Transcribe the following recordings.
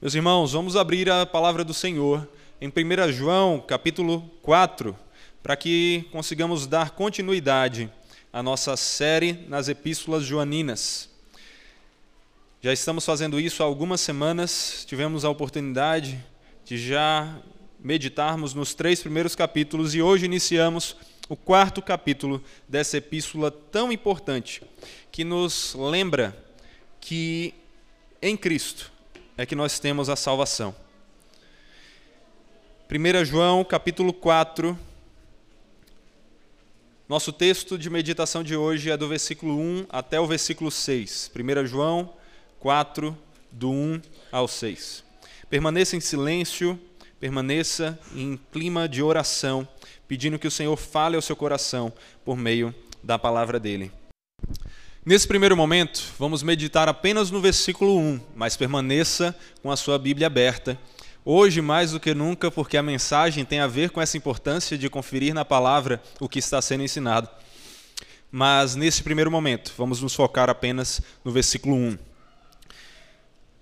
Meus irmãos, vamos abrir a palavra do Senhor em 1 João, capítulo 4, para que consigamos dar continuidade à nossa série nas epístolas joaninas. Já estamos fazendo isso há algumas semanas, tivemos a oportunidade de já meditarmos nos três primeiros capítulos e hoje iniciamos o quarto capítulo dessa epístola tão importante, que nos lembra que em Cristo é que nós temos a salvação. 1 João, capítulo 4. Nosso texto de meditação de hoje é do versículo 1 até o versículo 6. 1 João 4, do 1 ao 6. Permaneça em silêncio, permaneça em clima de oração, pedindo que o Senhor fale ao seu coração por meio da palavra dele. Nesse primeiro momento, vamos meditar apenas no versículo 1, mas permaneça com a sua Bíblia aberta. Hoje, mais do que nunca, porque a mensagem tem a ver com essa importância de conferir na palavra o que está sendo ensinado. Mas nesse primeiro momento, vamos nos focar apenas no versículo 1.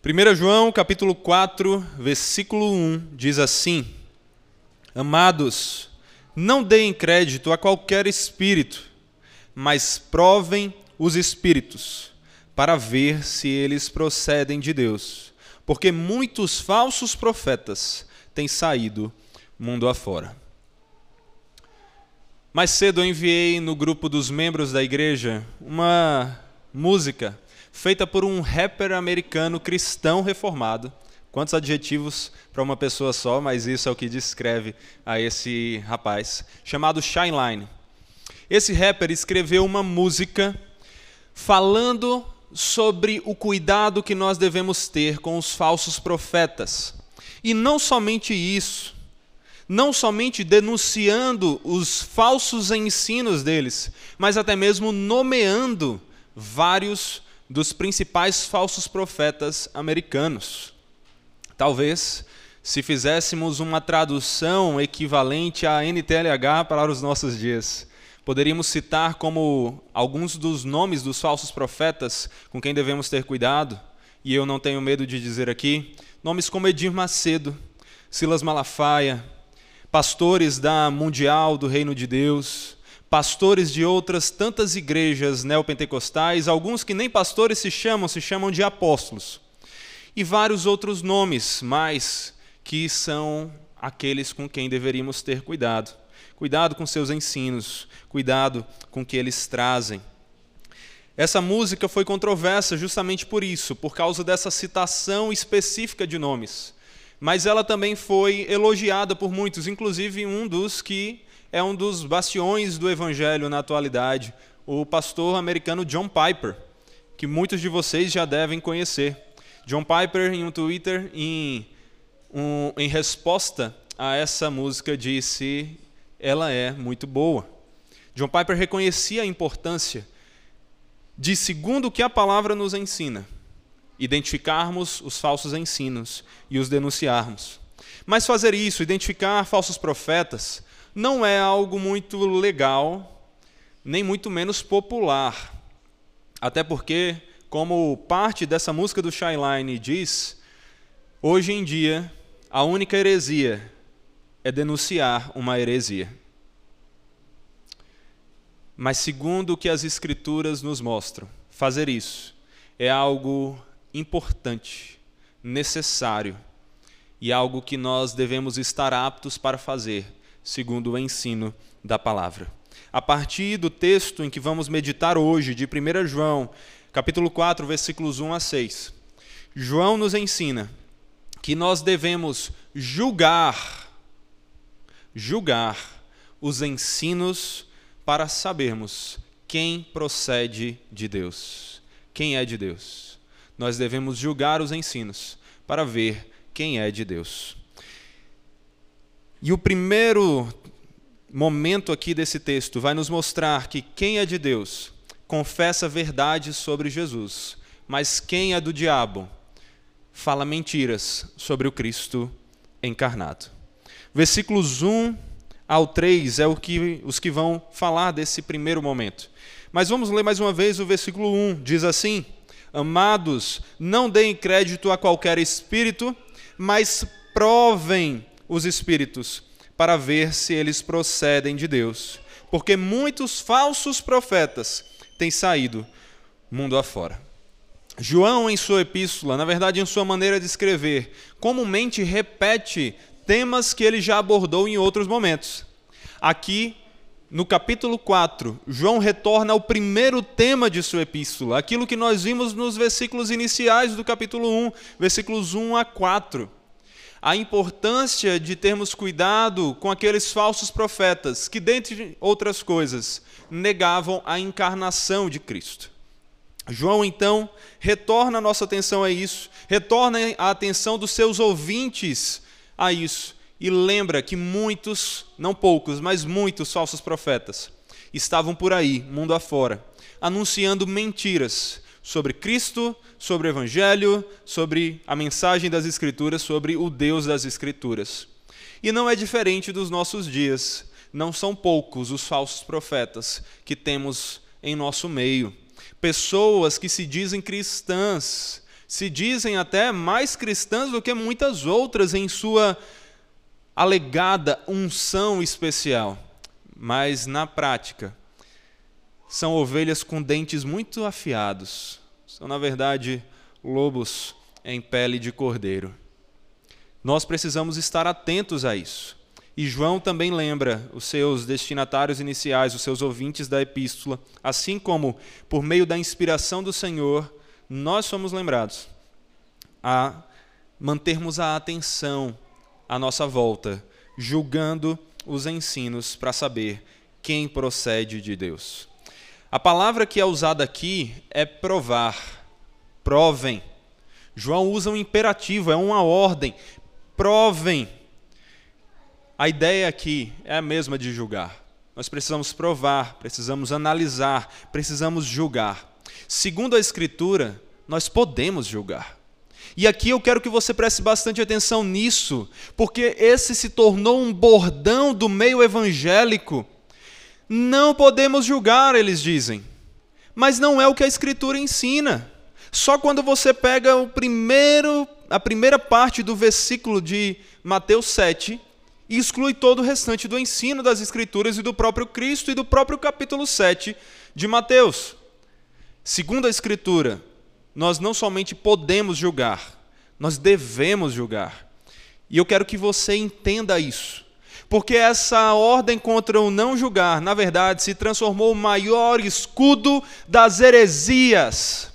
1 João, capítulo 4, versículo 1, diz assim: Amados, não deem crédito a qualquer espírito, mas provem os espíritos, para ver se eles procedem de Deus, porque muitos falsos profetas têm saído mundo afora. Mais cedo eu enviei no grupo dos membros da igreja uma música feita por um rapper americano cristão reformado. Quantos adjetivos para uma pessoa só, mas isso é o que descreve a esse rapaz, chamado Shyline. Esse rapper escreveu uma música falando sobre o cuidado que nós devemos ter com os falsos profetas. E não somente isso, não somente denunciando os falsos ensinos deles, mas até mesmo nomeando vários dos principais falsos profetas americanos. Talvez, se fizéssemos uma tradução equivalente à NTLH para os nossos dias, Poderíamos citar como alguns dos nomes dos falsos profetas com quem devemos ter cuidado, e eu não tenho medo de dizer aqui, nomes como Edir Macedo, Silas Malafaia, pastores da Mundial do Reino de Deus, pastores de outras tantas igrejas neopentecostais, alguns que nem pastores se chamam, se chamam de apóstolos, e vários outros nomes mais que são aqueles com quem deveríamos ter cuidado. Cuidado com seus ensinos, cuidado com o que eles trazem. Essa música foi controversa justamente por isso, por causa dessa citação específica de nomes. Mas ela também foi elogiada por muitos, inclusive um dos que é um dos bastiões do evangelho na atualidade, o pastor americano John Piper, que muitos de vocês já devem conhecer. John Piper, em um Twitter, em, um, em resposta a essa música, disse ela é muito boa. John Piper reconhecia a importância de, segundo o que a palavra nos ensina, identificarmos os falsos ensinos e os denunciarmos. Mas fazer isso, identificar falsos profetas, não é algo muito legal, nem muito menos popular. Até porque, como parte dessa música do Shyline diz, hoje em dia, a única heresia é denunciar uma heresia. Mas, segundo o que as Escrituras nos mostram, fazer isso é algo importante, necessário e algo que nós devemos estar aptos para fazer, segundo o ensino da palavra. A partir do texto em que vamos meditar hoje, de 1 João, capítulo 4, versículos 1 a 6, João nos ensina que nós devemos julgar julgar os ensinos para sabermos quem procede de Deus, quem é de Deus. Nós devemos julgar os ensinos para ver quem é de Deus. E o primeiro momento aqui desse texto vai nos mostrar que quem é de Deus confessa verdades sobre Jesus, mas quem é do diabo fala mentiras sobre o Cristo encarnado. Versículos 1 ao 3 é o que, os que vão falar desse primeiro momento. Mas vamos ler mais uma vez o versículo 1. Diz assim: Amados, não deem crédito a qualquer espírito, mas provem os espíritos para ver se eles procedem de Deus, porque muitos falsos profetas têm saído mundo afora. João, em sua epístola, na verdade, em sua maneira de escrever, comumente repete temas que ele já abordou em outros momentos. Aqui, no capítulo 4, João retorna ao primeiro tema de sua epístola, aquilo que nós vimos nos versículos iniciais do capítulo 1, versículos 1 a 4 a importância de termos cuidado com aqueles falsos profetas que, dentre outras coisas, negavam a encarnação de Cristo. João, então, retorna a nossa atenção a isso, retorna a atenção dos seus ouvintes a isso, e lembra que muitos, não poucos, mas muitos falsos profetas estavam por aí, mundo afora, anunciando mentiras sobre Cristo, sobre o Evangelho, sobre a mensagem das Escrituras, sobre o Deus das Escrituras. E não é diferente dos nossos dias. Não são poucos os falsos profetas que temos em nosso meio. Pessoas que se dizem cristãs, se dizem até mais cristãs do que muitas outras em sua alegada unção especial, mas na prática são ovelhas com dentes muito afiados. São, na verdade, lobos em pele de cordeiro. Nós precisamos estar atentos a isso. E João também lembra os seus destinatários iniciais, os seus ouvintes da epístola, assim como, por meio da inspiração do Senhor, nós somos lembrados a mantermos a atenção à nossa volta, julgando os ensinos para saber quem procede de Deus. A palavra que é usada aqui é provar. Provem. João usa um imperativo, é uma ordem. Provem. A ideia aqui é a mesma de julgar. Nós precisamos provar, precisamos analisar, precisamos julgar. Segundo a Escritura, nós podemos julgar. E aqui eu quero que você preste bastante atenção nisso, porque esse se tornou um bordão do meio evangélico não podemos julgar, eles dizem. Mas não é o que a Escritura ensina. Só quando você pega o primeiro, a primeira parte do versículo de Mateus 7 e exclui todo o restante do ensino das Escrituras e do próprio Cristo e do próprio capítulo 7 de Mateus. Segundo a Escritura, nós não somente podemos julgar, nós devemos julgar. E eu quero que você entenda isso porque essa ordem contra o não julgar, na verdade, se transformou o maior escudo das heresias.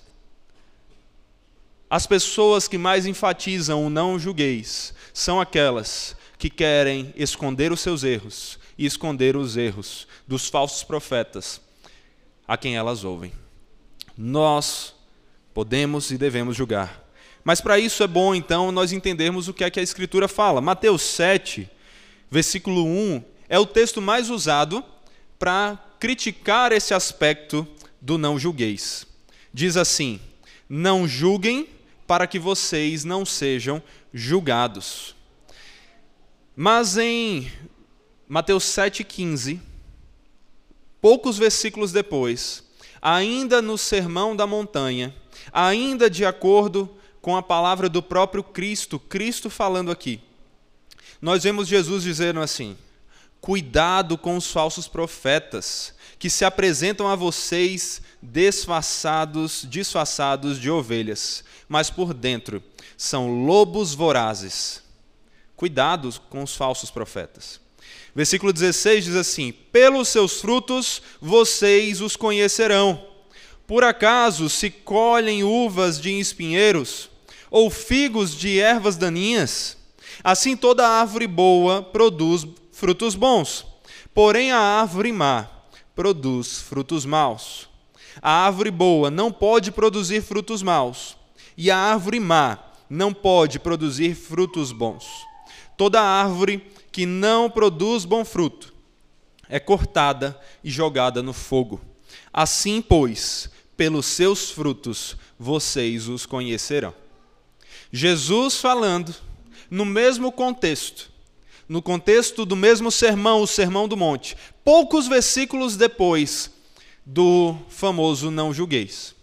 As pessoas que mais enfatizam o não julgueis são aquelas que querem esconder os seus erros e esconder os erros dos falsos profetas a quem elas ouvem. Nós podemos e devemos julgar. Mas para isso é bom então nós entendermos o que é que a Escritura fala. Mateus 7 versículo 1, é o texto mais usado para criticar esse aspecto do não julgueis. Diz assim: Não julguem para que vocês não sejam julgados. Mas em Mateus 7,15, poucos versículos depois, ainda no Sermão da Montanha, ainda de acordo com a palavra do próprio Cristo, Cristo falando aqui, nós vemos Jesus dizendo assim: Cuidado com os falsos profetas, que se apresentam a vocês disfarçados, disfarçados de ovelhas, mas por dentro são lobos vorazes. Cuidado com os falsos profetas. Versículo 16 diz assim: Pelos seus frutos vocês os conhecerão. Por acaso se colhem uvas de espinheiros ou figos de ervas daninhas? Assim toda árvore boa produz frutos bons, porém a árvore má produz frutos maus. A árvore boa não pode produzir frutos maus, e a árvore má não pode produzir frutos bons. Toda árvore que não produz bom fruto é cortada e jogada no fogo. Assim, pois, pelos seus frutos vocês os conhecerão. Jesus falando no mesmo contexto, no contexto do mesmo sermão, o Sermão do Monte, poucos versículos depois do famoso não julgueis.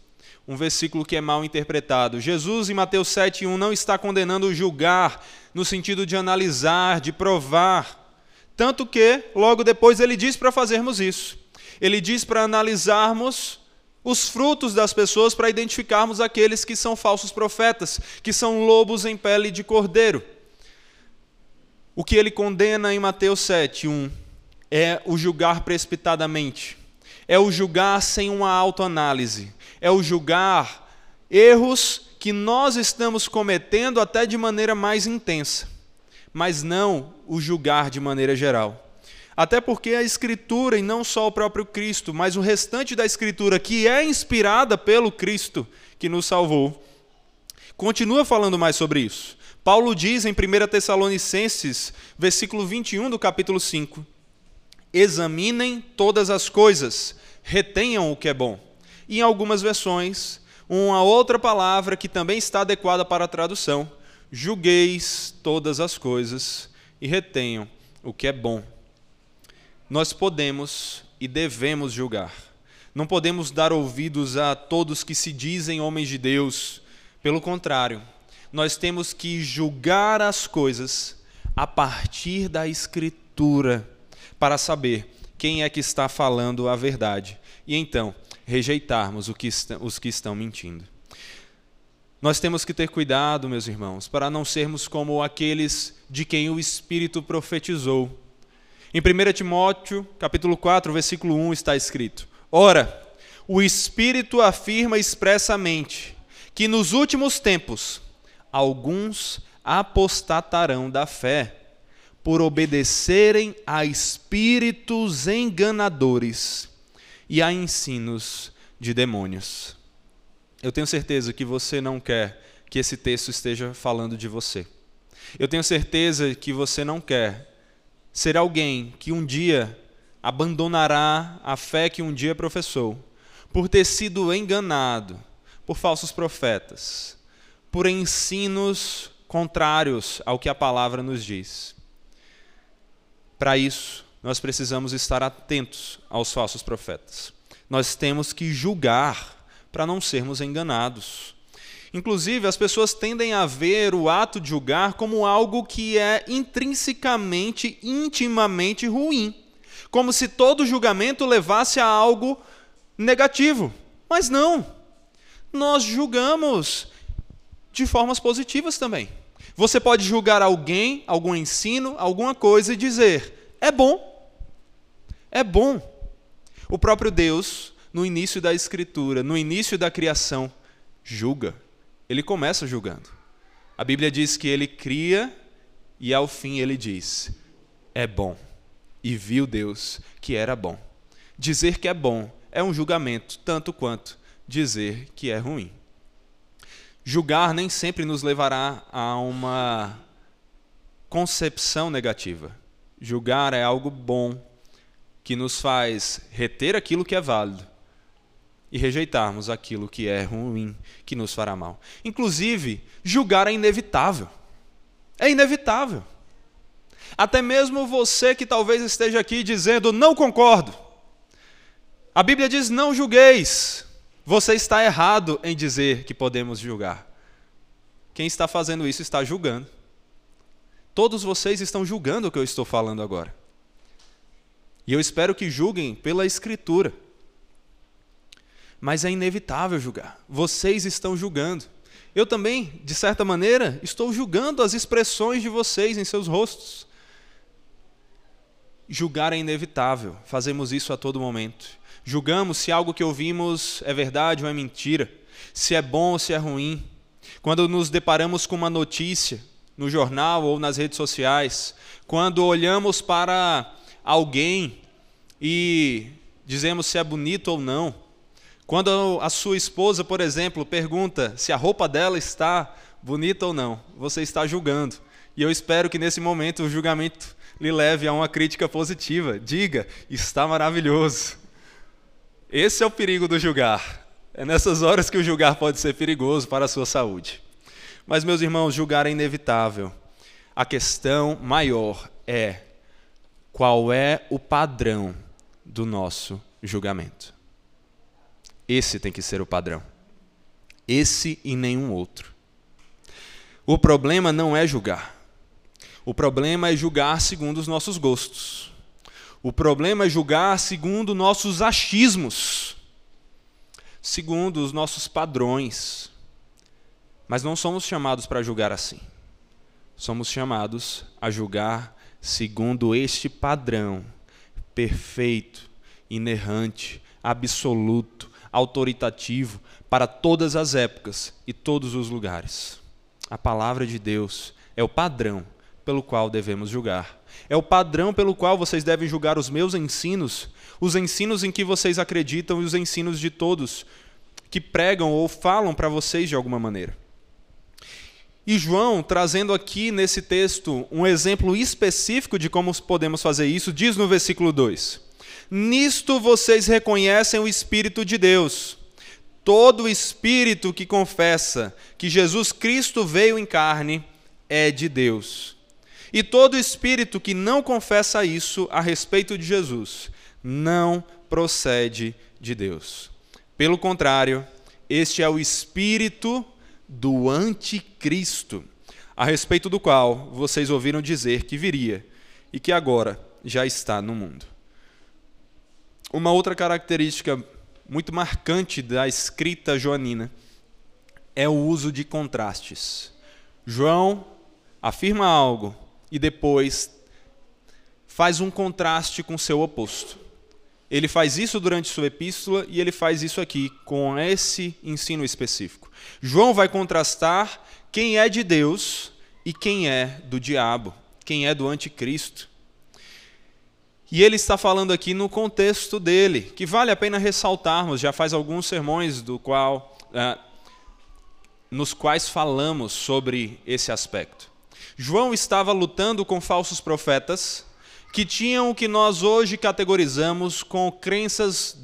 Um versículo que é mal interpretado. Jesus, em Mateus 7,1, não está condenando julgar, no sentido de analisar, de provar. Tanto que, logo depois, ele diz para fazermos isso. Ele diz para analisarmos os frutos das pessoas para identificarmos aqueles que são falsos profetas, que são lobos em pele de cordeiro. O que ele condena em Mateus 7:1 é o julgar precipitadamente, é o julgar sem uma autoanálise, é o julgar erros que nós estamos cometendo até de maneira mais intensa, mas não o julgar de maneira geral. Até porque a Escritura, e não só o próprio Cristo, mas o restante da Escritura, que é inspirada pelo Cristo que nos salvou, continua falando mais sobre isso. Paulo diz em 1 Tessalonicenses, versículo 21 do capítulo 5: Examinem todas as coisas, retenham o que é bom. E em algumas versões, uma outra palavra que também está adequada para a tradução: julgueis todas as coisas e retenham o que é bom nós podemos e devemos julgar. Não podemos dar ouvidos a todos que se dizem homens de Deus. Pelo contrário, nós temos que julgar as coisas a partir da Escritura para saber quem é que está falando a verdade e então rejeitarmos os que estão mentindo. Nós temos que ter cuidado, meus irmãos, para não sermos como aqueles de quem o Espírito profetizou em 1 Timóteo, capítulo 4, versículo 1 está escrito: Ora, o Espírito afirma expressamente que nos últimos tempos alguns apostatarão da fé por obedecerem a espíritos enganadores e a ensinos de demônios. Eu tenho certeza que você não quer que esse texto esteja falando de você. Eu tenho certeza que você não quer ser alguém que um dia abandonará a fé que um dia professou, por ter sido enganado por falsos profetas, por ensinos contrários ao que a palavra nos diz. Para isso, nós precisamos estar atentos aos falsos profetas. Nós temos que julgar para não sermos enganados. Inclusive, as pessoas tendem a ver o ato de julgar como algo que é intrinsecamente, intimamente ruim, como se todo julgamento levasse a algo negativo. Mas não. Nós julgamos de formas positivas também. Você pode julgar alguém, algum ensino, alguma coisa e dizer: é bom. É bom. O próprio Deus, no início da Escritura, no início da criação, julga ele começa julgando. A Bíblia diz que ele cria e ao fim ele diz: é bom. E viu Deus que era bom. Dizer que é bom é um julgamento, tanto quanto dizer que é ruim. Julgar nem sempre nos levará a uma concepção negativa. Julgar é algo bom que nos faz reter aquilo que é válido e rejeitarmos aquilo que é ruim, que nos fará mal. Inclusive, julgar é inevitável. É inevitável. Até mesmo você que talvez esteja aqui dizendo não concordo. A Bíblia diz não julgueis. Você está errado em dizer que podemos julgar. Quem está fazendo isso está julgando. Todos vocês estão julgando o que eu estou falando agora. E eu espero que julguem pela Escritura. Mas é inevitável julgar. Vocês estão julgando. Eu também, de certa maneira, estou julgando as expressões de vocês em seus rostos. Julgar é inevitável, fazemos isso a todo momento. Julgamos se algo que ouvimos é verdade ou é mentira, se é bom ou se é ruim. Quando nos deparamos com uma notícia no jornal ou nas redes sociais, quando olhamos para alguém e dizemos se é bonito ou não, quando a sua esposa, por exemplo, pergunta se a roupa dela está bonita ou não, você está julgando. E eu espero que nesse momento o julgamento lhe leve a uma crítica positiva. Diga, está maravilhoso. Esse é o perigo do julgar. É nessas horas que o julgar pode ser perigoso para a sua saúde. Mas, meus irmãos, julgar é inevitável. A questão maior é qual é o padrão do nosso julgamento. Esse tem que ser o padrão. esse e nenhum outro. O problema não é julgar. O problema é julgar segundo os nossos gostos. O problema é julgar segundo nossos achismos, segundo os nossos padrões. Mas não somos chamados para julgar assim. Somos chamados a julgar segundo este padrão perfeito, inerrante, absoluto, autoritativo para todas as épocas e todos os lugares. A palavra de Deus é o padrão pelo qual devemos julgar. É o padrão pelo qual vocês devem julgar os meus ensinos, os ensinos em que vocês acreditam e os ensinos de todos que pregam ou falam para vocês de alguma maneira. E João, trazendo aqui nesse texto um exemplo específico de como podemos fazer isso, diz no versículo 2: Nisto vocês reconhecem o Espírito de Deus. Todo espírito que confessa que Jesus Cristo veio em carne é de Deus. E todo espírito que não confessa isso a respeito de Jesus não procede de Deus. Pelo contrário, este é o espírito do anticristo, a respeito do qual vocês ouviram dizer que viria e que agora já está no mundo. Uma outra característica muito marcante da escrita joanina é o uso de contrastes. João afirma algo e depois faz um contraste com seu oposto. Ele faz isso durante sua epístola e ele faz isso aqui com esse ensino específico. João vai contrastar quem é de Deus e quem é do diabo, quem é do anticristo. E ele está falando aqui no contexto dele, que vale a pena ressaltarmos, já faz alguns sermões do qual, é, nos quais falamos sobre esse aspecto. João estava lutando com falsos profetas que tinham o que nós hoje categorizamos com crenças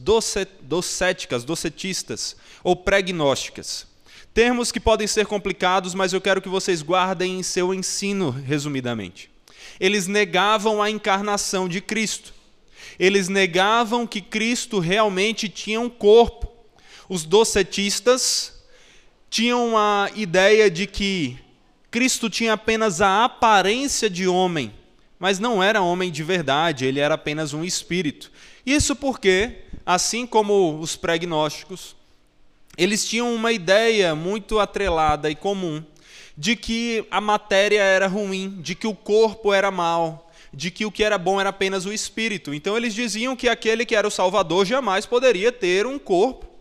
docéticas, docetistas ou pregnósticas. Termos que podem ser complicados, mas eu quero que vocês guardem em seu ensino, resumidamente. Eles negavam a encarnação de Cristo. Eles negavam que Cristo realmente tinha um corpo. Os docetistas tinham a ideia de que Cristo tinha apenas a aparência de homem, mas não era homem de verdade, ele era apenas um espírito. Isso porque, assim como os pregnósticos, eles tinham uma ideia muito atrelada e comum de que a matéria era ruim, de que o corpo era mau, de que o que era bom era apenas o espírito. Então eles diziam que aquele que era o Salvador jamais poderia ter um corpo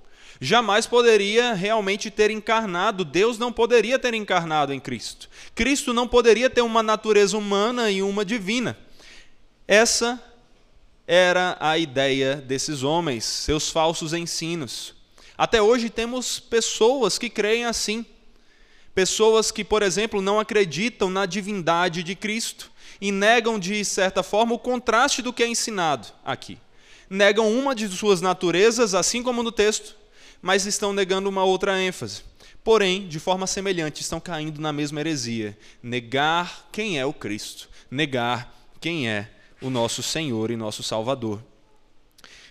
jamais poderia realmente ter encarnado, Deus não poderia ter encarnado em Cristo. Cristo não poderia ter uma natureza humana e uma divina. Essa era a ideia desses homens, seus falsos ensinos. Até hoje temos pessoas que creem assim. Pessoas que, por exemplo, não acreditam na divindade de Cristo e negam, de certa forma, o contraste do que é ensinado aqui. Negam uma de suas naturezas, assim como no texto, mas estão negando uma outra ênfase. Porém, de forma semelhante, estão caindo na mesma heresia: negar quem é o Cristo, negar quem é o nosso Senhor e nosso Salvador.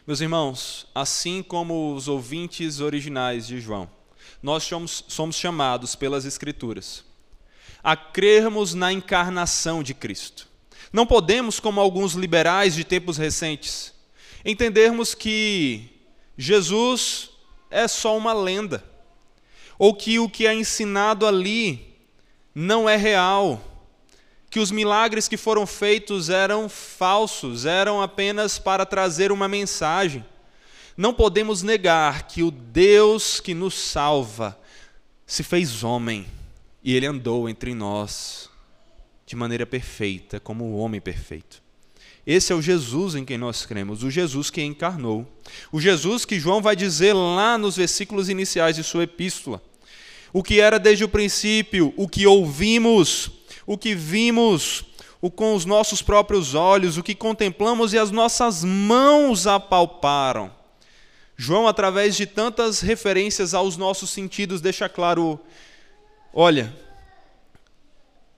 Meus irmãos, assim como os ouvintes originais de João, nós somos, somos chamados pelas Escrituras a crermos na encarnação de Cristo. Não podemos, como alguns liberais de tempos recentes, entendermos que Jesus é só uma lenda, ou que o que é ensinado ali não é real, que os milagres que foram feitos eram falsos, eram apenas para trazer uma mensagem. Não podemos negar que o Deus que nos salva se fez homem e ele andou entre nós de maneira perfeita, como o homem perfeito. Esse é o Jesus em quem nós cremos, o Jesus que encarnou. O Jesus que João vai dizer lá nos versículos iniciais de sua epístola. O que era desde o princípio, o que ouvimos, o que vimos, o com os nossos próprios olhos, o que contemplamos e as nossas mãos apalparam. João, através de tantas referências aos nossos sentidos, deixa claro: olha,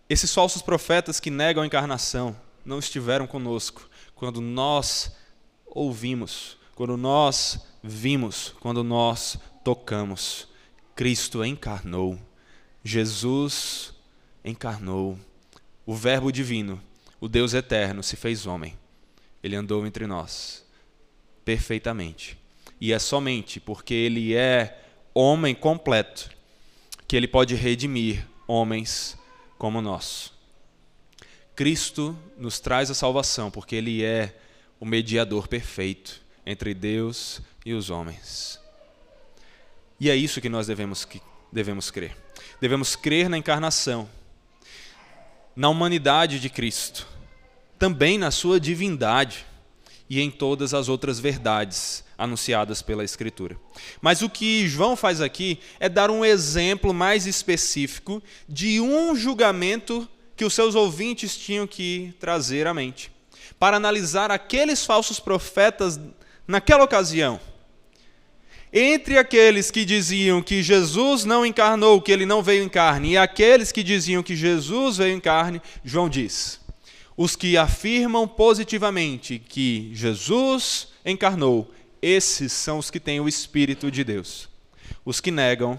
esses falsos profetas que negam a encarnação, não estiveram conosco quando nós ouvimos, quando nós vimos, quando nós tocamos. Cristo encarnou, Jesus encarnou, o Verbo divino, o Deus eterno se fez homem. Ele andou entre nós perfeitamente. E é somente porque ele é homem completo que ele pode redimir homens como nós. Cristo nos traz a salvação porque ele é o mediador perfeito entre Deus e os homens. E é isso que nós devemos, devemos crer. Devemos crer na encarnação, na humanidade de Cristo, também na sua divindade e em todas as outras verdades anunciadas pela Escritura. Mas o que João faz aqui é dar um exemplo mais específico de um julgamento que os seus ouvintes tinham que trazer à mente, para analisar aqueles falsos profetas naquela ocasião. Entre aqueles que diziam que Jesus não encarnou, que ele não veio em carne, e aqueles que diziam que Jesus veio em carne, João diz: os que afirmam positivamente que Jesus encarnou, esses são os que têm o Espírito de Deus. Os que negam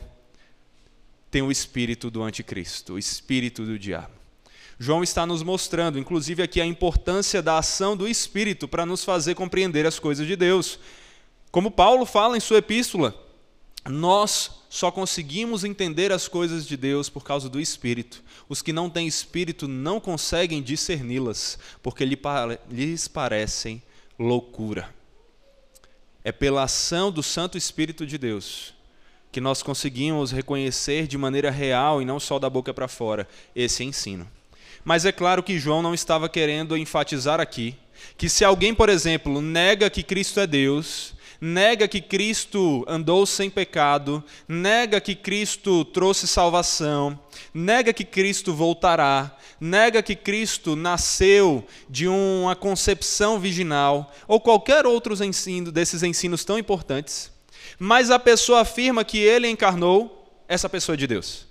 têm o espírito do anticristo, o espírito do diabo. João está nos mostrando, inclusive aqui, a importância da ação do Espírito para nos fazer compreender as coisas de Deus. Como Paulo fala em sua epístola, nós só conseguimos entender as coisas de Deus por causa do Espírito. Os que não têm Espírito não conseguem discerni-las, porque lhes parecem loucura. É pela ação do Santo Espírito de Deus que nós conseguimos reconhecer de maneira real e não só da boca para fora esse ensino. Mas é claro que João não estava querendo enfatizar aqui que se alguém, por exemplo, nega que Cristo é Deus, nega que Cristo andou sem pecado, nega que Cristo trouxe salvação, nega que Cristo voltará, nega que Cristo nasceu de uma concepção virginal, ou qualquer outro ensino desses ensinos tão importantes, mas a pessoa afirma que ele encarnou, essa pessoa é de Deus.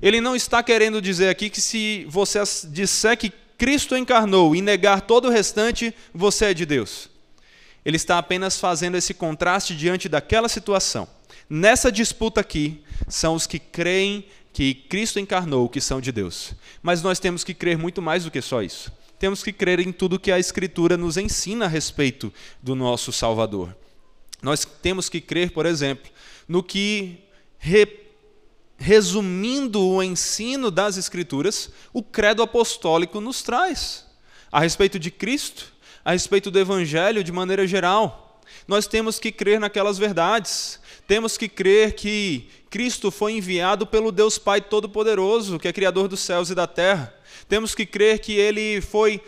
Ele não está querendo dizer aqui que se você disser que Cristo encarnou e negar todo o restante, você é de Deus. Ele está apenas fazendo esse contraste diante daquela situação. Nessa disputa aqui, são os que creem que Cristo encarnou, que são de Deus. Mas nós temos que crer muito mais do que só isso. Temos que crer em tudo que a Escritura nos ensina a respeito do nosso Salvador. Nós temos que crer, por exemplo, no que resumindo o ensino das Escrituras, o credo apostólico nos traz a respeito de Cristo, a respeito do Evangelho de maneira geral. Nós temos que crer naquelas verdades, temos que crer que Cristo foi enviado pelo Deus Pai Todo-Poderoso, que é Criador dos céus e da terra. Temos que crer que ele foi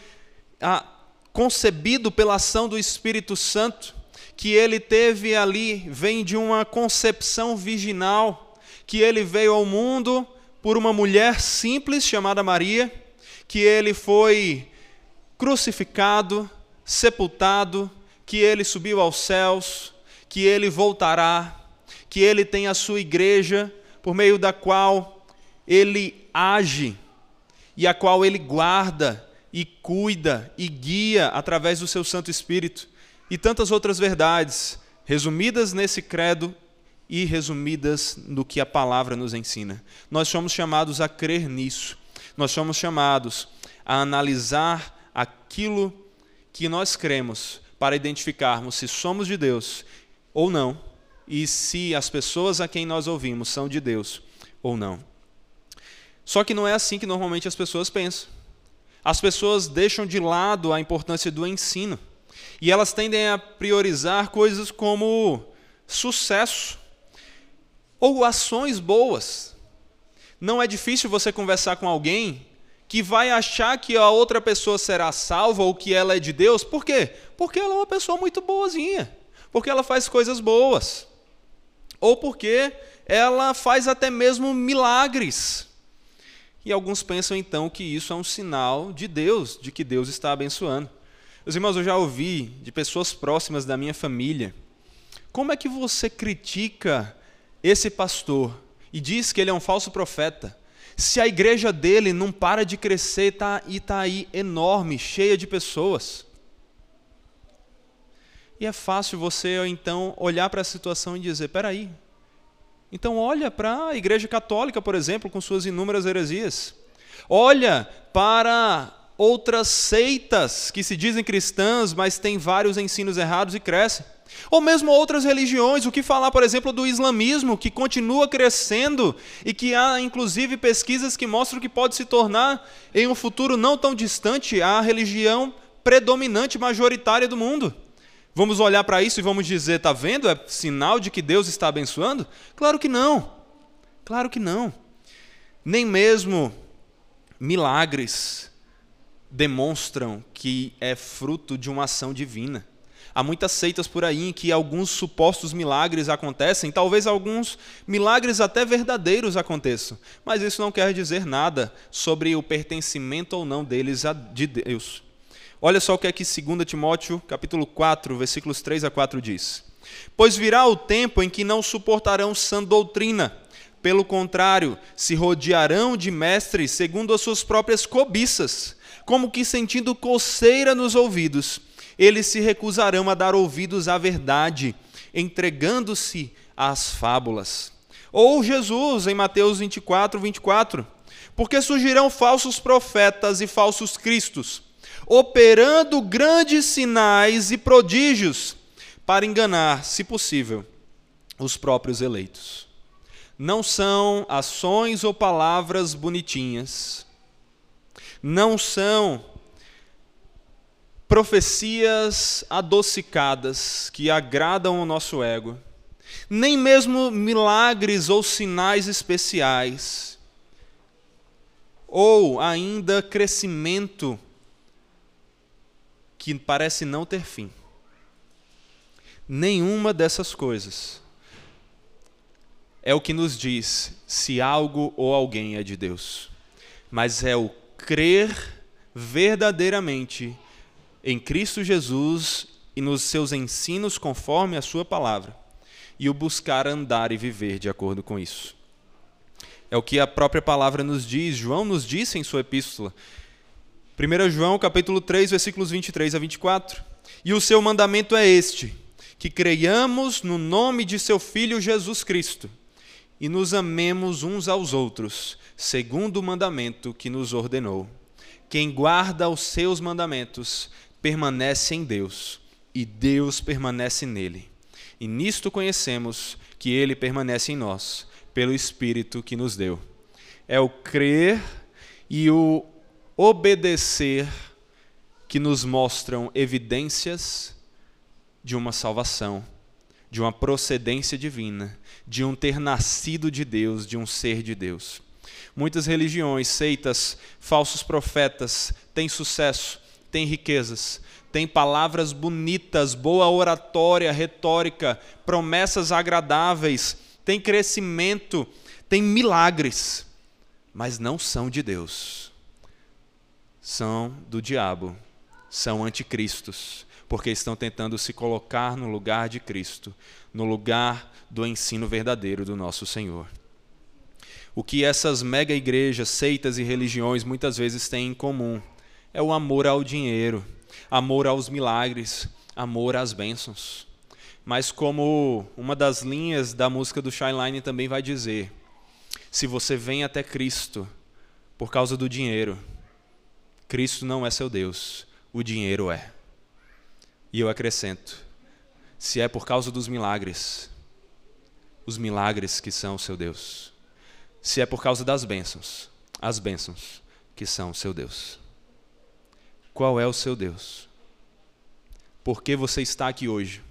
ah, concebido pela ação do Espírito Santo, que ele teve ali, vem de uma concepção virginal que ele veio ao mundo por uma mulher simples chamada Maria, que ele foi crucificado, sepultado, que ele subiu aos céus, que ele voltará, que ele tem a sua igreja, por meio da qual ele age e a qual ele guarda e cuida e guia através do seu Santo Espírito, e tantas outras verdades resumidas nesse credo e resumidas no que a palavra nos ensina. Nós somos chamados a crer nisso. Nós somos chamados a analisar aquilo que nós cremos para identificarmos se somos de Deus ou não e se as pessoas a quem nós ouvimos são de Deus ou não. Só que não é assim que normalmente as pessoas pensam. As pessoas deixam de lado a importância do ensino e elas tendem a priorizar coisas como sucesso, ou ações boas. Não é difícil você conversar com alguém que vai achar que a outra pessoa será salva ou que ela é de Deus. Por quê? Porque ela é uma pessoa muito boazinha. Porque ela faz coisas boas. Ou porque ela faz até mesmo milagres. E alguns pensam então que isso é um sinal de Deus, de que Deus está abençoando. Meus irmãos, eu já ouvi de pessoas próximas da minha família. Como é que você critica esse pastor e diz que ele é um falso profeta, se a igreja dele não para de crescer tá, e está aí enorme, cheia de pessoas. E é fácil você então olhar para a situação e dizer: peraí, Então olha para a Igreja Católica, por exemplo, com suas inúmeras heresias. Olha para outras seitas que se dizem cristãs, mas têm vários ensinos errados e crescem. Ou mesmo outras religiões, o que falar, por exemplo, do islamismo, que continua crescendo e que há inclusive pesquisas que mostram que pode se tornar, em um futuro não tão distante, a religião predominante, majoritária do mundo. Vamos olhar para isso e vamos dizer, está vendo? É sinal de que Deus está abençoando? Claro que não. Claro que não. Nem mesmo milagres demonstram que é fruto de uma ação divina. Há muitas seitas por aí em que alguns supostos milagres acontecem, talvez alguns milagres até verdadeiros aconteçam, mas isso não quer dizer nada sobre o pertencimento ou não deles a de Deus. Olha só o que é que 2 Timóteo, capítulo 4, versículos 3 a 4 diz: Pois virá o tempo em que não suportarão sã doutrina, pelo contrário, se rodearão de mestres segundo as suas próprias cobiças, como que sentindo coceira nos ouvidos eles se recusarão a dar ouvidos à verdade, entregando-se às fábulas. Ou Jesus, em Mateus 24, 24. Porque surgirão falsos profetas e falsos cristos, operando grandes sinais e prodígios, para enganar, se possível, os próprios eleitos. Não são ações ou palavras bonitinhas, não são profecias adocicadas que agradam o nosso ego, nem mesmo milagres ou sinais especiais, ou ainda crescimento que parece não ter fim. Nenhuma dessas coisas é o que nos diz se algo ou alguém é de Deus, mas é o crer verdadeiramente em Cristo Jesus e nos seus ensinos conforme a Sua palavra, e o buscar andar e viver de acordo com isso. É o que a própria palavra nos diz, João nos disse em sua epístola. 1 João capítulo 3, versículos 23 a 24. E o seu mandamento é este: que creiamos no nome de seu Filho Jesus Cristo e nos amemos uns aos outros, segundo o mandamento que nos ordenou. Quem guarda os seus mandamentos permanece em Deus e Deus permanece nele. E nisto conhecemos que ele permanece em nós, pelo Espírito que nos deu. É o crer e o obedecer que nos mostram evidências de uma salvação, de uma procedência divina, de um ter nascido de Deus, de um ser de Deus. Muitas religiões, seitas, falsos profetas têm sucesso tem riquezas, tem palavras bonitas, boa oratória, retórica, promessas agradáveis, tem crescimento, tem milagres, mas não são de Deus. São do diabo, são anticristos, porque estão tentando se colocar no lugar de Cristo, no lugar do ensino verdadeiro do nosso Senhor. O que essas mega igrejas, seitas e religiões muitas vezes têm em comum é o amor ao dinheiro, amor aos milagres, amor às bênçãos. Mas como uma das linhas da música do Shyline também vai dizer, se você vem até Cristo por causa do dinheiro, Cristo não é seu Deus, o dinheiro é. E eu acrescento, se é por causa dos milagres, os milagres que são o seu Deus. Se é por causa das bênçãos, as bênçãos que são o seu Deus qual é o seu Deus. Por que você está aqui hoje?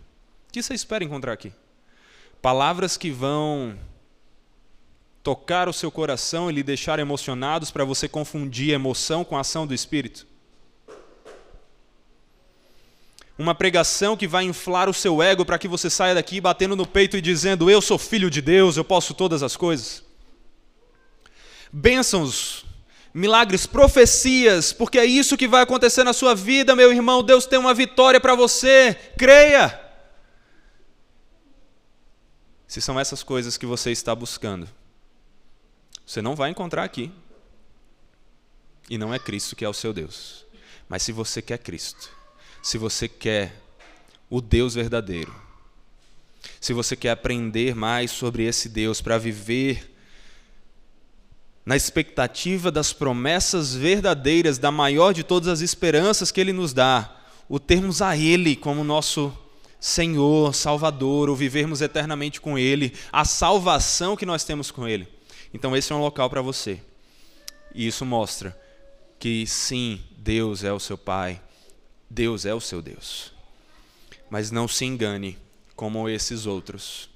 O que você espera encontrar aqui? Palavras que vão tocar o seu coração e lhe deixar emocionados para você confundir emoção com a ação do Espírito? Uma pregação que vai inflar o seu ego para que você saia daqui batendo no peito e dizendo: Eu sou filho de Deus, eu posso todas as coisas. Bênçãos milagres, profecias, porque é isso que vai acontecer na sua vida, meu irmão. Deus tem uma vitória para você, creia. Se são essas coisas que você está buscando, você não vai encontrar aqui. E não é Cristo que é o seu Deus. Mas se você quer Cristo, se você quer o Deus verdadeiro, se você quer aprender mais sobre esse Deus para viver na expectativa das promessas verdadeiras, da maior de todas as esperanças que Ele nos dá, o termos a Ele como nosso Senhor, Salvador, o vivermos eternamente com Ele, a salvação que nós temos com Ele. Então, esse é um local para você. E isso mostra que sim, Deus é o seu Pai, Deus é o seu Deus. Mas não se engane como esses outros.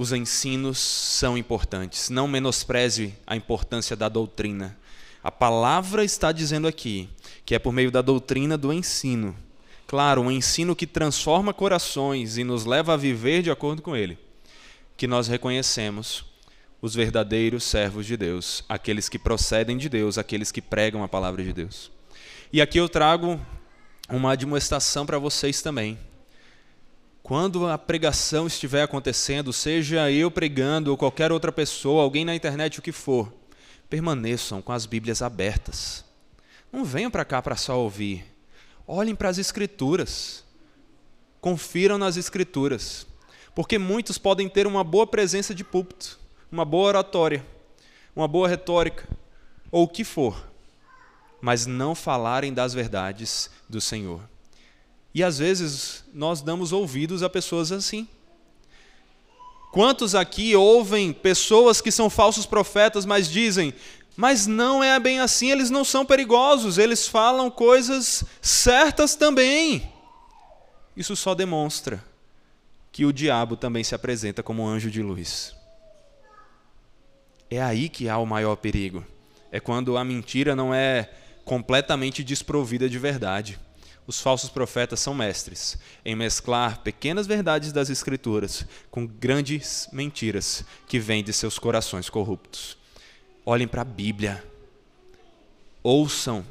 Os ensinos são importantes, não menospreze a importância da doutrina. A palavra está dizendo aqui que é por meio da doutrina do ensino Claro, um ensino que transforma corações e nos leva a viver de acordo com ele, que nós reconhecemos os verdadeiros servos de Deus, aqueles que procedem de Deus, aqueles que pregam a palavra de Deus. E aqui eu trago uma admoestação para vocês também. Quando a pregação estiver acontecendo, seja eu pregando ou qualquer outra pessoa, alguém na internet, o que for, permaneçam com as Bíblias abertas. Não venham para cá para só ouvir. Olhem para as Escrituras. Confiram nas Escrituras. Porque muitos podem ter uma boa presença de púlpito, uma boa oratória, uma boa retórica, ou o que for, mas não falarem das verdades do Senhor. E às vezes nós damos ouvidos a pessoas assim. Quantos aqui ouvem pessoas que são falsos profetas, mas dizem: mas não é bem assim, eles não são perigosos, eles falam coisas certas também. Isso só demonstra que o diabo também se apresenta como um anjo de luz. É aí que há o maior perigo. É quando a mentira não é completamente desprovida de verdade. Os falsos profetas são mestres em mesclar pequenas verdades das Escrituras com grandes mentiras que vêm de seus corações corruptos. Olhem para a Bíblia. Ouçam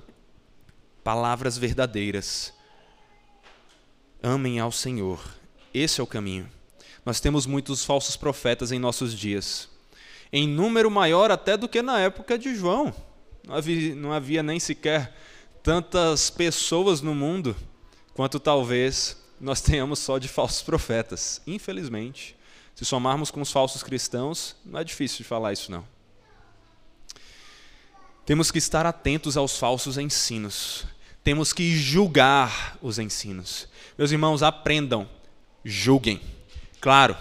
palavras verdadeiras. Amem ao Senhor. Esse é o caminho. Nós temos muitos falsos profetas em nossos dias, em número maior até do que na época de João. Não havia, não havia nem sequer tantas pessoas no mundo quanto talvez nós tenhamos só de falsos profetas. Infelizmente, se somarmos com os falsos cristãos, não é difícil de falar isso não. Temos que estar atentos aos falsos ensinos. Temos que julgar os ensinos. Meus irmãos, aprendam, julguem. Claro,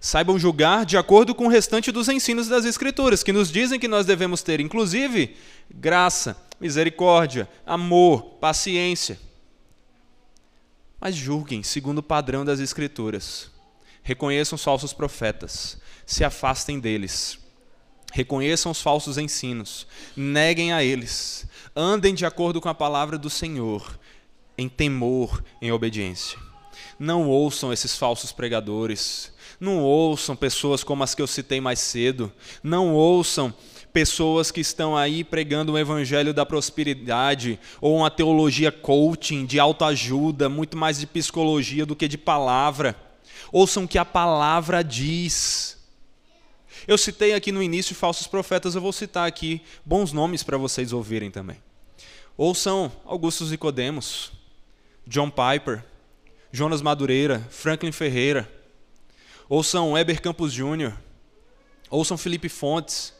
saibam julgar de acordo com o restante dos ensinos das Escrituras, que nos dizem que nós devemos ter, inclusive, graça, misericórdia, amor, paciência. Mas julguem segundo o padrão das Escrituras. Reconheçam os falsos profetas, se afastem deles Reconheçam os falsos ensinos, neguem a eles, andem de acordo com a palavra do Senhor, em temor, em obediência. Não ouçam esses falsos pregadores, não ouçam pessoas como as que eu citei mais cedo, não ouçam pessoas que estão aí pregando um evangelho da prosperidade ou uma teologia coaching, de autoajuda, muito mais de psicologia do que de palavra. Ouçam o que a palavra diz. Eu citei aqui no início falsos profetas, eu vou citar aqui bons nomes para vocês ouvirem também. Ouçam Augustus Nicodemos, John Piper, Jonas Madureira, Franklin Ferreira. Ouçam Weber Campos Jr., ouçam Felipe Fontes,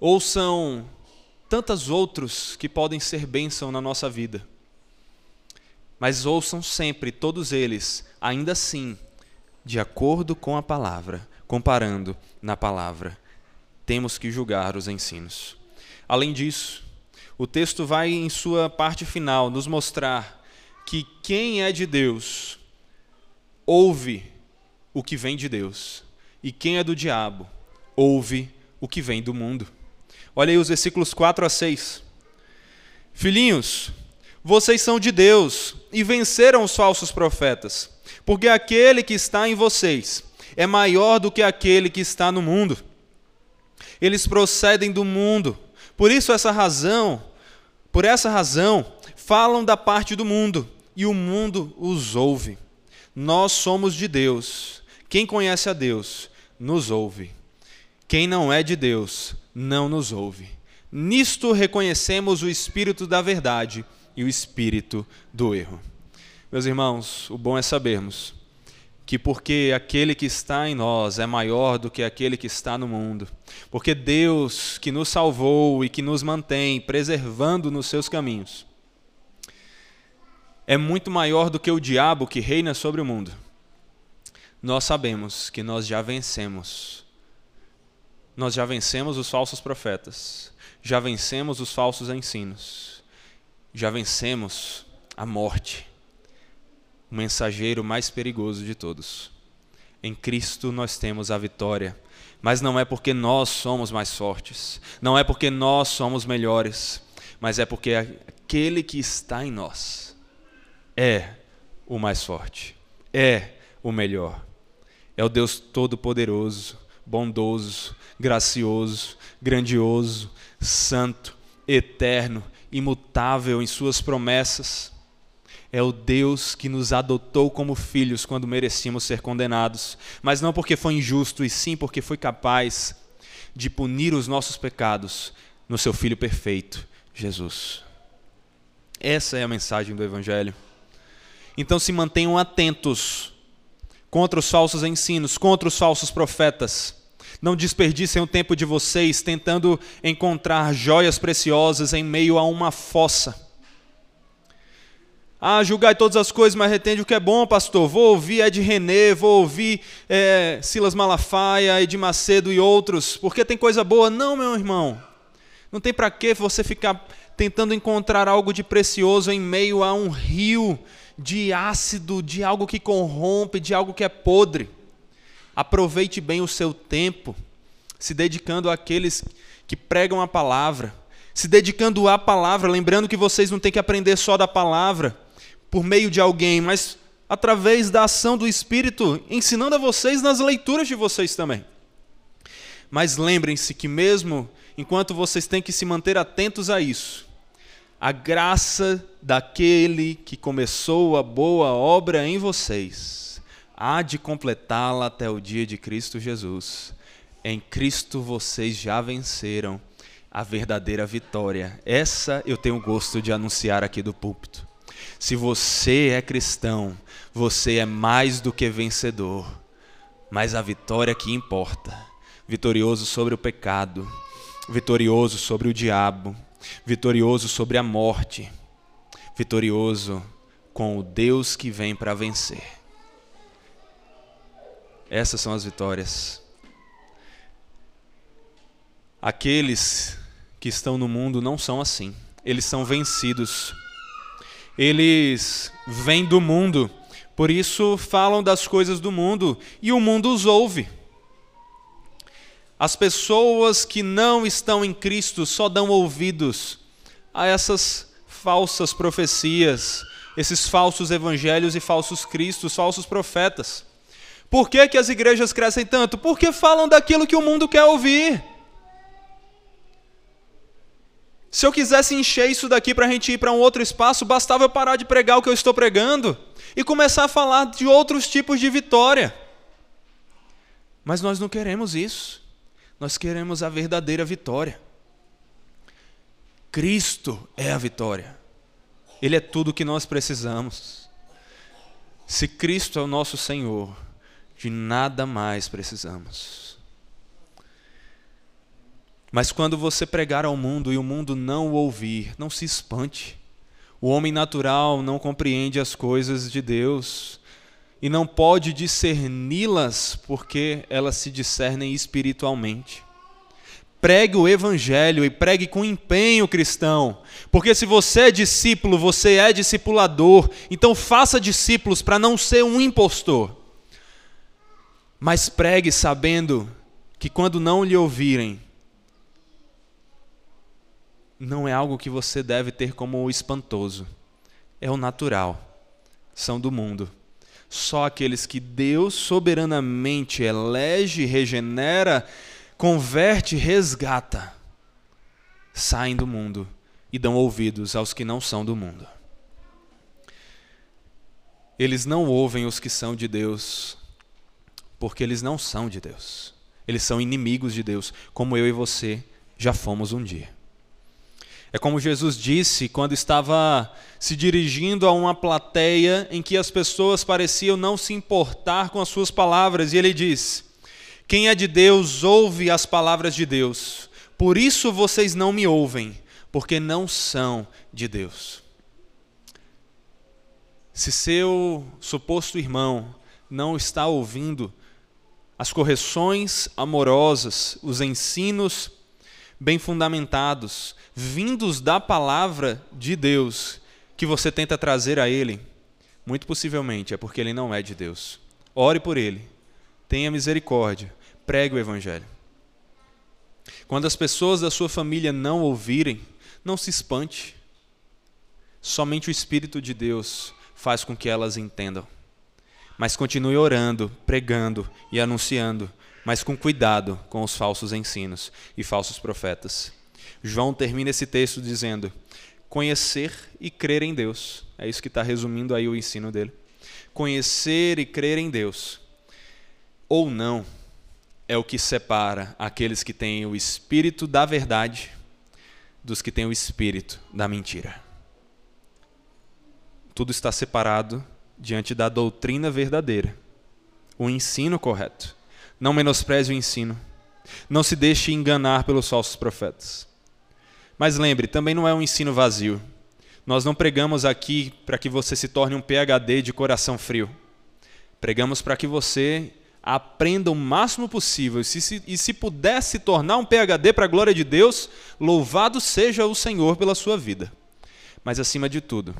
ouçam tantos outros que podem ser bênção na nossa vida. Mas ouçam sempre, todos eles, ainda assim, de acordo com a palavra, comparando na palavra. Temos que julgar os ensinos. Além disso, o texto vai, em sua parte final, nos mostrar que quem é de Deus ouve o que vem de Deus, e quem é do diabo ouve o que vem do mundo. Olha aí os versículos 4 a 6. Filhinhos, vocês são de Deus e venceram os falsos profetas, porque aquele que está em vocês é maior do que aquele que está no mundo. Eles procedem do mundo. Por isso essa razão, por essa razão, falam da parte do mundo e o mundo os ouve. Nós somos de Deus. Quem conhece a Deus nos ouve. Quem não é de Deus não nos ouve. Nisto reconhecemos o espírito da verdade e o espírito do erro. Meus irmãos, o bom é sabermos que porque aquele que está em nós é maior do que aquele que está no mundo, porque Deus que nos salvou e que nos mantém preservando nos seus caminhos, é muito maior do que o diabo que reina sobre o mundo. Nós sabemos que nós já vencemos. Nós já vencemos os falsos profetas, já vencemos os falsos ensinos, já vencemos a morte o mensageiro mais perigoso de todos. Em Cristo nós temos a vitória, mas não é porque nós somos mais fortes, não é porque nós somos melhores, mas é porque aquele que está em nós é o mais forte, é o melhor. É o Deus Todo-Poderoso, bondoso, gracioso, grandioso, santo, eterno, imutável em Suas promessas é o Deus que nos adotou como filhos quando merecíamos ser condenados, mas não porque foi injusto, e sim porque foi capaz de punir os nossos pecados no seu Filho perfeito, Jesus. Essa é a mensagem do Evangelho. Então se mantenham atentos contra os falsos ensinos, contra os falsos profetas. Não desperdicem o tempo de vocês tentando encontrar joias preciosas em meio a uma fossa ah, julgai todas as coisas, mas retende o que é bom, pastor. Vou ouvir Ed René, vou ouvir é, Silas Malafaia, Ed Macedo e outros, porque tem coisa boa. Não, meu irmão. Não tem para que você ficar tentando encontrar algo de precioso em meio a um rio de ácido, de algo que corrompe, de algo que é podre. Aproveite bem o seu tempo, se dedicando àqueles que pregam a palavra, se dedicando à palavra, lembrando que vocês não têm que aprender só da palavra por meio de alguém, mas através da ação do Espírito, ensinando a vocês nas leituras de vocês também. Mas lembrem-se que, mesmo enquanto vocês têm que se manter atentos a isso, a graça daquele que começou a boa obra em vocês há de completá-la até o dia de Cristo Jesus. Em Cristo vocês já venceram a verdadeira vitória. Essa eu tenho gosto de anunciar aqui do púlpito. Se você é cristão, você é mais do que vencedor. Mas a vitória que importa. Vitorioso sobre o pecado, vitorioso sobre o diabo, vitorioso sobre a morte, vitorioso com o Deus que vem para vencer. Essas são as vitórias. Aqueles que estão no mundo não são assim. Eles são vencidos eles vêm do mundo, por isso falam das coisas do mundo e o mundo os ouve. As pessoas que não estão em Cristo só dão ouvidos a essas falsas profecias, esses falsos evangelhos e falsos cristos, falsos profetas. Por que, que as igrejas crescem tanto? Porque falam daquilo que o mundo quer ouvir. Se eu quisesse encher isso daqui para a gente ir para um outro espaço, bastava eu parar de pregar o que eu estou pregando e começar a falar de outros tipos de vitória. Mas nós não queremos isso. Nós queremos a verdadeira vitória. Cristo é a vitória. Ele é tudo o que nós precisamos. Se Cristo é o nosso Senhor, de nada mais precisamos. Mas quando você pregar ao mundo e o mundo não o ouvir, não se espante. O homem natural não compreende as coisas de Deus e não pode discerni-las porque elas se discernem espiritualmente. Pregue o evangelho e pregue com empenho cristão, porque se você é discípulo, você é discipulador, então faça discípulos para não ser um impostor. Mas pregue sabendo que quando não lhe ouvirem, não é algo que você deve ter como espantoso. É o natural. São do mundo. Só aqueles que Deus soberanamente elege, regenera, converte, resgata, saem do mundo e dão ouvidos aos que não são do mundo. Eles não ouvem os que são de Deus, porque eles não são de Deus. Eles são inimigos de Deus, como eu e você já fomos um dia. É como Jesus disse quando estava se dirigindo a uma plateia em que as pessoas pareciam não se importar com as suas palavras, e ele diz: Quem é de Deus ouve as palavras de Deus. Por isso vocês não me ouvem, porque não são de Deus. Se seu suposto irmão não está ouvindo as correções amorosas, os ensinos bem fundamentados, vindos da palavra de Deus, que você tenta trazer a ele, muito possivelmente é porque ele não é de Deus. Ore por ele, tenha misericórdia, pregue o Evangelho. Quando as pessoas da sua família não ouvirem, não se espante. Somente o Espírito de Deus faz com que elas entendam. Mas continue orando, pregando e anunciando, mas com cuidado com os falsos ensinos e falsos profetas. João termina esse texto dizendo: conhecer e crer em Deus. É isso que está resumindo aí o ensino dele. Conhecer e crer em Deus, ou não, é o que separa aqueles que têm o espírito da verdade dos que têm o espírito da mentira. Tudo está separado diante da doutrina verdadeira, o ensino correto. Não menospreze o ensino. Não se deixe enganar pelos falsos profetas. Mas lembre, também não é um ensino vazio. Nós não pregamos aqui para que você se torne um PhD de coração frio. Pregamos para que você aprenda o máximo possível. E se, e se puder se tornar um PhD para a glória de Deus, louvado seja o Senhor pela sua vida. Mas acima de tudo,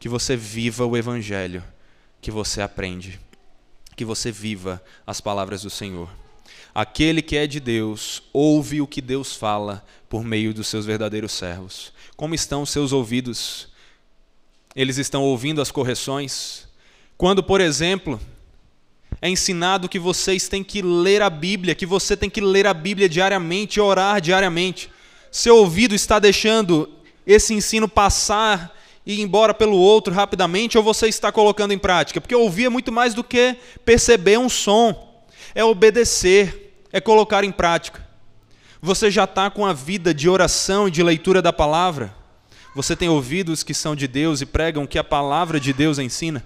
que você viva o Evangelho que você aprende que você viva as palavras do Senhor. Aquele que é de Deus ouve o que Deus fala por meio dos seus verdadeiros servos. Como estão os seus ouvidos? Eles estão ouvindo as correções? Quando, por exemplo, é ensinado que vocês têm que ler a Bíblia, que você tem que ler a Bíblia diariamente, orar diariamente. Seu ouvido está deixando esse ensino passar e ir embora pelo outro rapidamente, ou você está colocando em prática? Porque ouvir é muito mais do que perceber um som, é obedecer, é colocar em prática. Você já está com a vida de oração e de leitura da palavra? Você tem ouvidos que são de Deus e pregam que a palavra de Deus ensina?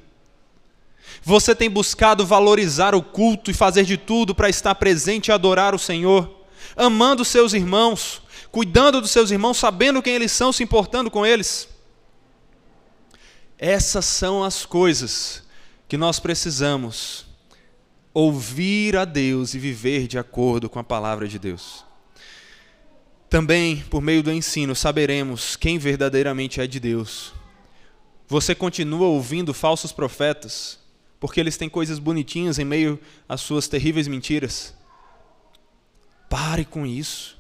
Você tem buscado valorizar o culto e fazer de tudo para estar presente e adorar o Senhor, amando seus irmãos, cuidando dos seus irmãos, sabendo quem eles são, se importando com eles? Essas são as coisas que nós precisamos ouvir a Deus e viver de acordo com a palavra de Deus. Também, por meio do ensino, saberemos quem verdadeiramente é de Deus. Você continua ouvindo falsos profetas, porque eles têm coisas bonitinhas em meio às suas terríveis mentiras. Pare com isso.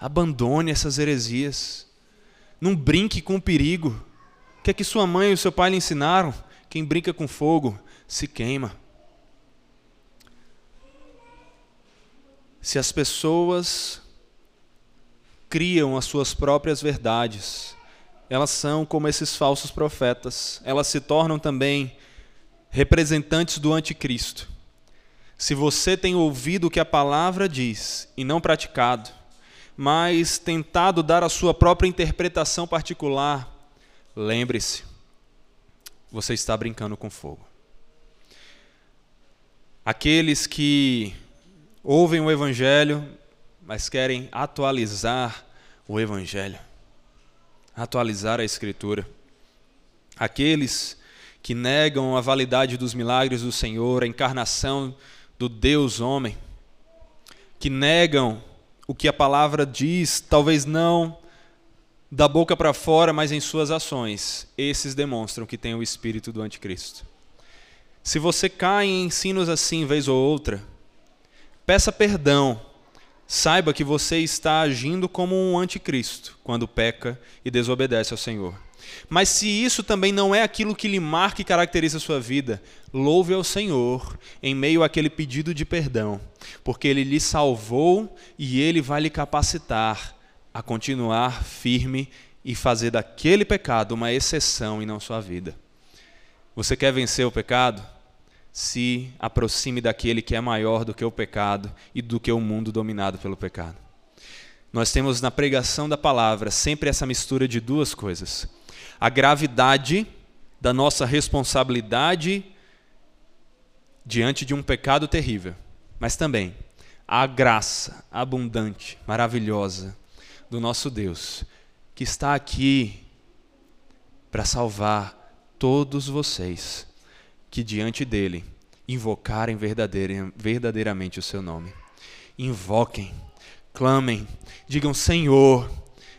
Abandone essas heresias. Não brinque com o perigo. Que é que sua mãe e o seu pai lhe ensinaram? Quem brinca com fogo se queima. Se as pessoas criam as suas próprias verdades, elas são como esses falsos profetas. Elas se tornam também representantes do anticristo. Se você tem ouvido o que a palavra diz e não praticado, mas tentado dar a sua própria interpretação particular, Lembre-se, você está brincando com fogo. Aqueles que ouvem o Evangelho, mas querem atualizar o Evangelho, atualizar a Escritura. Aqueles que negam a validade dos milagres do Senhor, a encarnação do Deus homem, que negam o que a palavra diz, talvez não da boca para fora, mas em suas ações, esses demonstram que têm o espírito do anticristo. Se você cai em ensinos assim vez ou outra, peça perdão. Saiba que você está agindo como um anticristo quando peca e desobedece ao Senhor. Mas se isso também não é aquilo que lhe marca e caracteriza a sua vida, louve ao Senhor em meio àquele pedido de perdão, porque Ele lhe salvou e Ele vai lhe capacitar a continuar firme e fazer daquele pecado uma exceção e não sua vida. Você quer vencer o pecado? Se aproxime daquele que é maior do que o pecado e do que o mundo dominado pelo pecado. nós temos na pregação da palavra sempre essa mistura de duas coisas: a gravidade da nossa responsabilidade diante de um pecado terrível, mas também a graça abundante, maravilhosa do nosso Deus, que está aqui para salvar todos vocês que diante dele invocarem verdadeiramente o seu nome. Invoquem, clamem, digam: Senhor,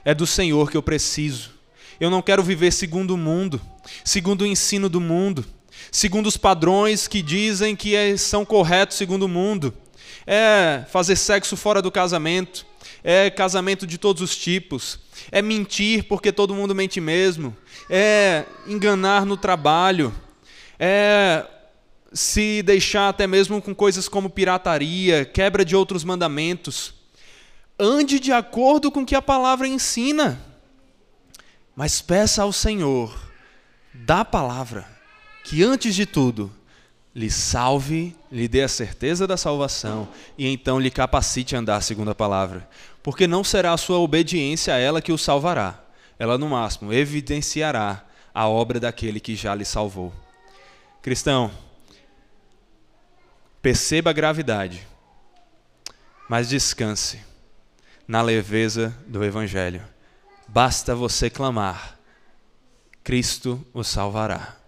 é do Senhor que eu preciso. Eu não quero viver segundo o mundo, segundo o ensino do mundo, segundo os padrões que dizem que é, são corretos segundo o mundo. É fazer sexo fora do casamento, é casamento de todos os tipos, é mentir porque todo mundo mente mesmo, é enganar no trabalho, é se deixar até mesmo com coisas como pirataria, quebra de outros mandamentos. Ande de acordo com o que a palavra ensina, mas peça ao Senhor, da palavra, que antes de tudo lhe salve, lhe dê a certeza da salvação e então lhe capacite a andar segundo a palavra, porque não será a sua obediência a ela que o salvará, ela no máximo evidenciará a obra daquele que já lhe salvou. Cristão, perceba a gravidade, mas descanse na leveza do Evangelho. Basta você clamar, Cristo o salvará.